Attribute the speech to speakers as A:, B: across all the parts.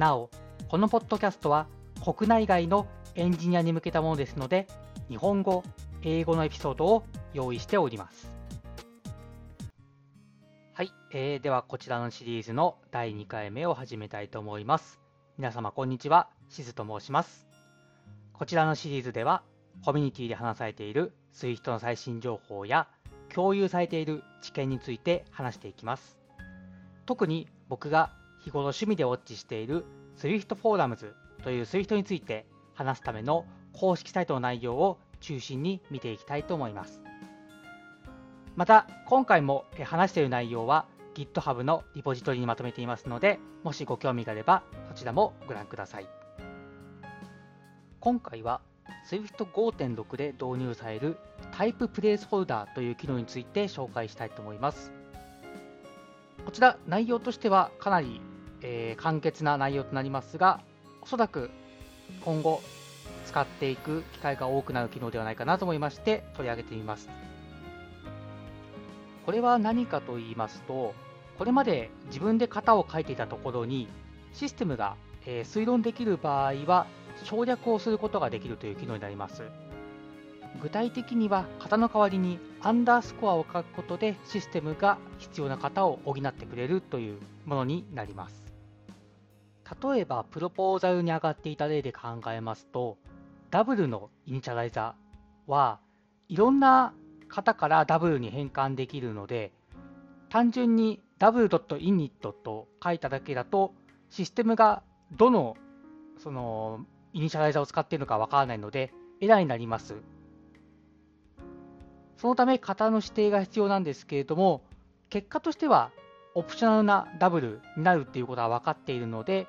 A: なおこのポッドキャストは国内外のエンジニアに向けたものですので日本語、英語のエピソードを用意しております。はい、えー、ではこちらのシリーズの第2回目を始めたいと思います。皆様こんにちは、しずと申します。こちらのシリーズではコミュニティで話されている SWIFT の最新情報や共有されている知見について話していきます。特に僕が日頃趣味でウォッチしている SWIFT フォーラムズという SWIFT について話すための公式サイトの内容を中心に見ていきたいと思います。また、今回も話している内容は GitHub のリポジトリにまとめていますので、もしご興味があればそちらもご覧ください。今回は Swift 5.6で導入されるタイププレイスホルダーという機能について紹介したいと思います。こちら内容としてはかなり、えー、簡潔な内容となりますが、おそらく今後使っていく機会が多くなる機能ではないかなと思いまして取り上げてみます。これは何かと言いますと、これまで自分で型を書いていたところにシステムが、えー、推論できる場合は省略をすることができるという機能になります。具体的には型の代わりにアンダースコアを書くことでシステムが必要な型を補ってくれるというものになります。例えばプロポーザルに上がっていた例で考えますとダブルのイニシャライザーはいろんな型からダブルに変換できるので単純に w.init と書いただけだとシステムがどのそのイニシャライザーを使っているのかわからないので、エラーになります。そのため、型の指定が必要なんですけれども、結果としては、オプショナルなダブルになるっていうことは分かっているので、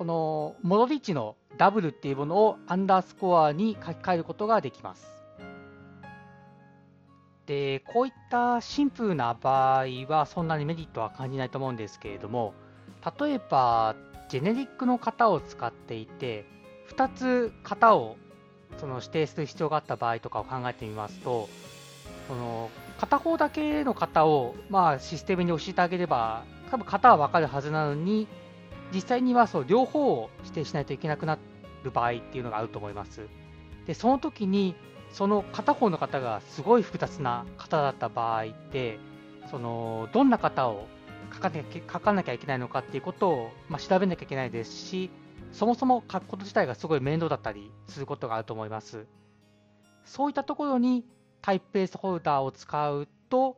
A: この戻り値のダブルっていうものをアンダースコアに書き換えることができます。で、こういったシンプルな場合はそんなにメリットは感じないと思うんですけれども、例えばジェネリックの型を使っていて、2つ型をその指定する必要があった場合とかを考えてみますと、その片方だけの型を、まあ、システムに教えてあげれば、多分型は分かるはずなのに、実際にはそう両方を指定しないといけなくなる場合っていうのがあると思います。で、その時に、その片方の型がすごい複雑な型だった場合って、そのどんな型を書かなきゃ書かなきゃいけないのかっていうことを、まあ、調べなきゃいけないですし、そもそも書くこと自体がすごい面倒だったりすることがあると思います。そういったところにタイプベースホルダーを使うと、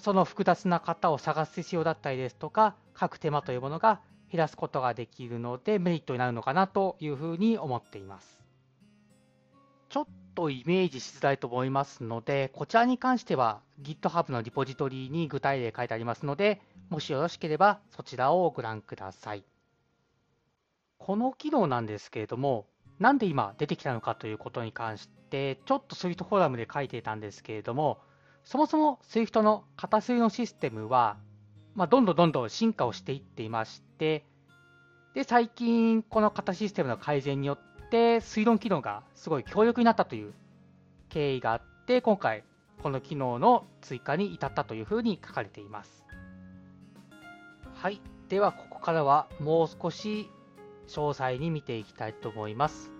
A: その複雑な型を探す必要だったりですとか、書く手間というものが減らすことができるのでメリットになるのかなというふうに思っています。ちょっとイメージしづらいと思いますので、こちらに関しては GitHub のリポジトリに具体例書いてありますので、もしよろしければそちらをご覧ください。この機能なんですけれども、なんで今出てきたのかということに関して、ちょっと Swift フォーラムで書いていたんですけれども、そもそも Swift の型推のシステムは、まあ、どんどんどんどん進化をしていっていまして、で、最近この型システムの改善によって推論機能がすごい強力になったという経緯があって今回この機能の追加に至ったというふうに書かれています。はい。ではここからはもう少し詳細に見ていきたいと思います。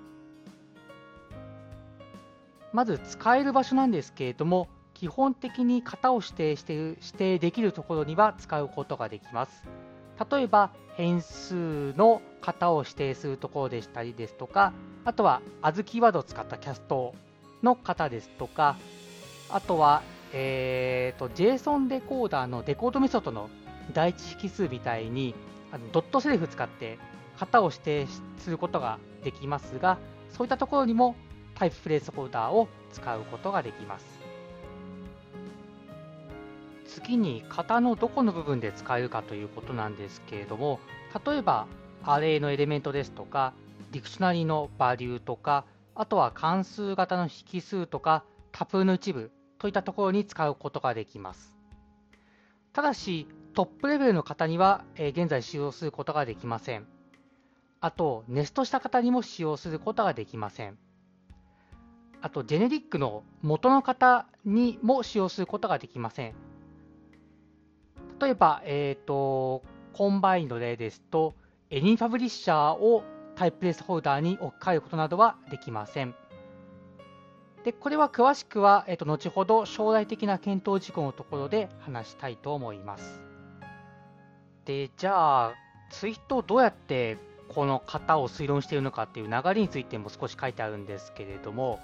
A: まず使える場所なんですけれども基本的に型を指定して指定できるところには使うことができます。例えば変数の型を指定するところでしたりですとか、あとは as キーワードを使ったキャストの型ですとか、あとは、えーと、JSON デコーダーのデコードメソッドの第一引数みたいにあのドットセリフ使って型を指定することができますが、そういったところにもタイププレイスホルダーを使うことができます。次に型のどこの部分で使えるかということなんですけれども例えばアレイのエレメントですとかディクショナリのバリューとかあとは関数型の引数とかタプーの一部といったところに使うことができます。ただしトップレベルの型には、え現在使用することができません。あとネストした型にも使用することができません。あとジェネリックの元の型にも使用することができません。例えば、えーと、 Combine の例ですと、 AnyPublisher を type placeholder に置き換えることなどはできません。でこれは詳しくは、えーと、後ほど将来的な検討事項のところで話したいと思います。でじゃあ、ツイートをどうやってこの型を推論しているのかっていう流れについても少し書いてあるんですけれども、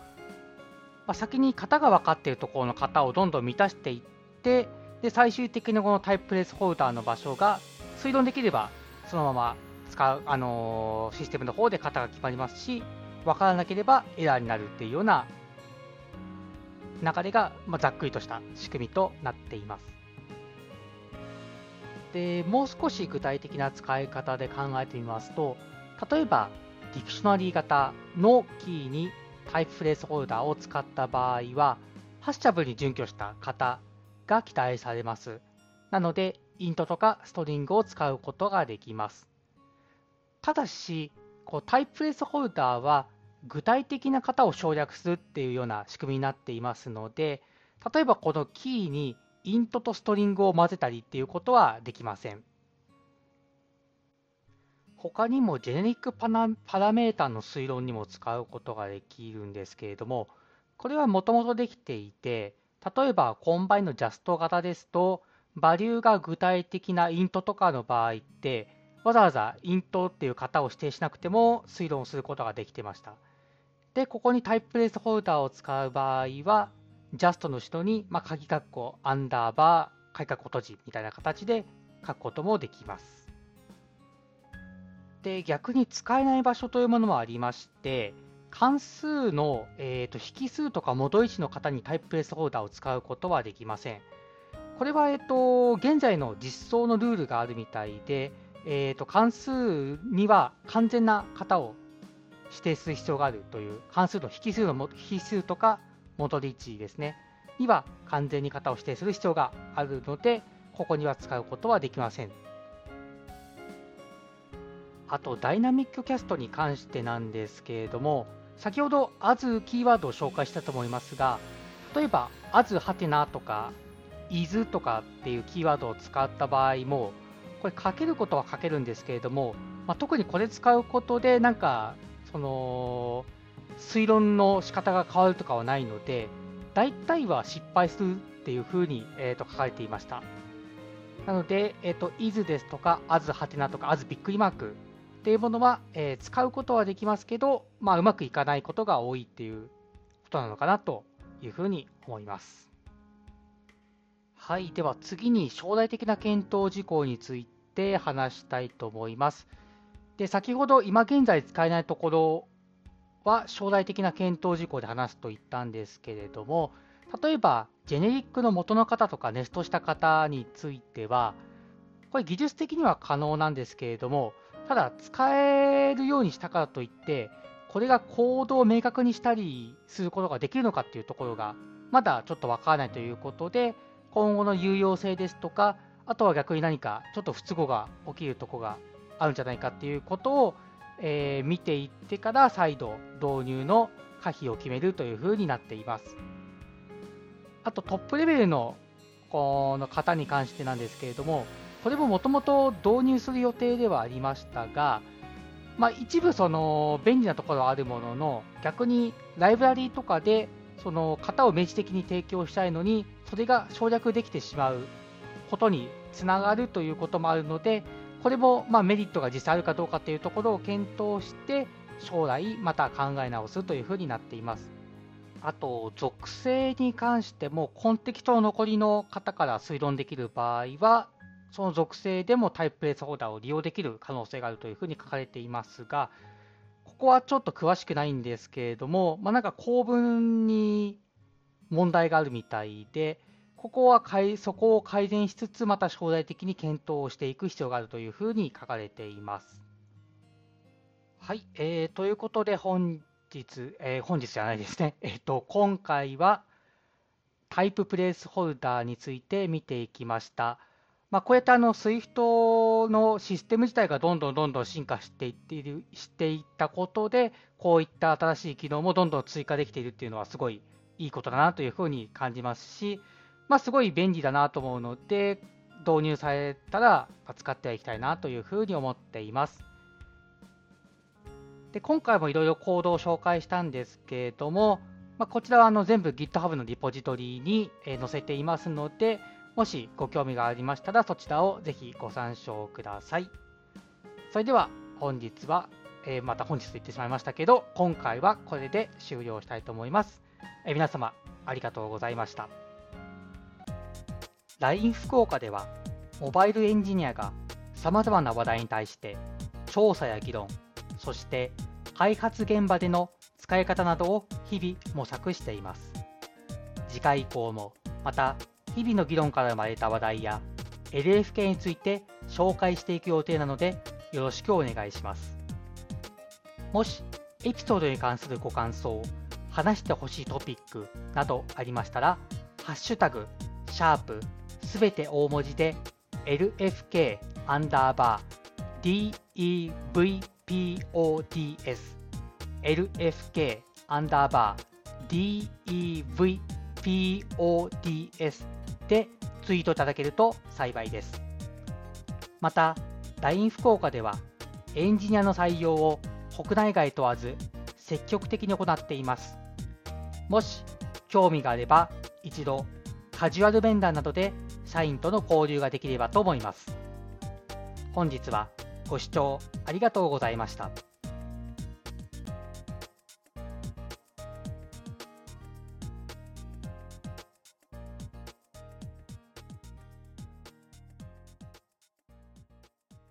A: まあ、先に型が分かっているところの型をどんどん満たしていって、で最終的にこのタイプレスホルダーの場所が推論できればそのまま使う、あのー、システムの方で型が決まりますし分からなければエラーになるっていうような流れが、まあ、ざっくりとした仕組みとなっています。でもう少し具体的な使い方で考えてみますと例えばディクショナリー型のキーにタイプフレーズホルダーを使った場合はハッシャブルに準拠した型が期待されます。なので、イントとかストリングを使うことができます。ただし、こうタイプレスホルダーは具体的な型を省略するっていうような仕組みになっていますので、例えばこのキーに Int と String を混ぜたりっていうことはできません。他にもジェネリックパラメータの推論にも使うことができるんですけれども、これはもともとできていて、例えば Combine の Just 型ですと、 Value が具体的な Int とかの場合って、わざわざ Int っていう型を指定しなくても推論することができてました。で、ここにタイプレイスホルダーを使う場合は、ジャストの後ろに、まあ、鍵括弧、アンダーバー、鍵括弧閉じみたいな形で書くこともできます。で、逆に使えない場所というものもありまして、関数の、えーと、引数とか元位置の型にタイププレスホルダーを使うことはできません。これは、えーと、現在の実装のルールがあるみたいで、えーと、関数には完全な型を指定する必要があるという関数の引数の引数とか元位置ですねには完全に型を指定する必要があるのでここには使うことはできませんあとダイナミックキャストに関してなんですけれども先ほど as キーワードを紹介したと思いますが、例えば as ハテナとか is とかっていうキーワードを使った場合も、これ書けることは書けるんですけれども、まあ、特にこれ使うことでなんかその推論の仕方が変わるとかはないので、大体は失敗するっていうふうに、えー、と書かれていました。なので、えーと、is ですとか as ハテナとか as びっくりマークっていうものは、えー、使うことはできますけど、まあ、うまくいかないことが多いっていうことなのかなというふうに思います。はい、では次に将来的な検討事項について話したいと思います。で先ほど今現在使えないところは将来的な検討事項で話すと言ったんですけれども、例えばジェネリックの元の方とかネストした方については、これ技術的には可能なんですけれども、ただ、使えるようにしたからといって、これがコードを明確にしたりすることができるのかっていうところが、まだちょっとわからないということで、今後の有用性ですとか、あとは逆に何かちょっと不都合が起きるところがあるんじゃないかっていうことを、えー、見ていってから再度導入の可否を決めるというふうになっています。あとトップレベルのこの方に関してなんですけれども、これももともと導入する予定ではありましたが、まあ、一部その便利なところはあるものの、逆にライブラリーとかでその型を明示的に提供したいのに、それが省略できてしまうことにつながるということもあるので、これもまメリットが実際あるかどうかというところを検討して、将来また考え直すというふうになっています。あと、属性に関しても、コンテキストの残りの方から推論できる場合は、その属性でもタイププレイスホルダーを利用できる可能性があるというふうに書かれていますが、ここはちょっと詳しくないんですけれども、まあ、なんか構文に問題があるみたいで、ここはそこを改善しつつ、また将来的に検討をしていく必要があるというふうに書かれています。はい、えー、ということで本日、えー、本日じゃないですね、えっ、ー、と、今回はタイププレイスホルダーについて見ていきました。まあ、こうやってあの SWIFT のシステム自体がどんどんどんどん進化していっているしていったことで、こういった新しい機能もどんどん追加できているっていうのはすごいいいことだなというふうに感じますし、まあ、すごい便利だなと思うので、導入されたら使ってはいきたいなというふうに思っています。で今回もいろいろコードを紹介したんですけれども、まあ、こちらはあの全部 GitHub のリポジトリに載せていますので、もしご興味がありましたらそちらをぜひご参照ください。それでは本日は、えー、また本日と言ってしまいましたけど、今回はこれで終了したいと思います。えー、皆様ありがとうございました。LINE 福岡では、モバイルエンジニアが様々な話題に対して調査や議論、そして開発現場での使い方などを日々模索しています。次回以降もまた日々の議論から生まれた話題や LFK について紹介していく予定なのでよろしくお願いします。もしエピソードに関するご感想、話してほしいトピックなどありましたら、ハッシュタグ、シャープ、すべて大文字で LFK アンダーバー DEVPODS LFK アンダーバー DEVPODS でツイートいただけると幸いです。また、LINE 福岡ではエンジニアの採用を国内外問わず積極的に行っています。もし興味があれば一度カジュアル面談などで社員との交流ができればと思います。本日はご視聴ありがとうございました。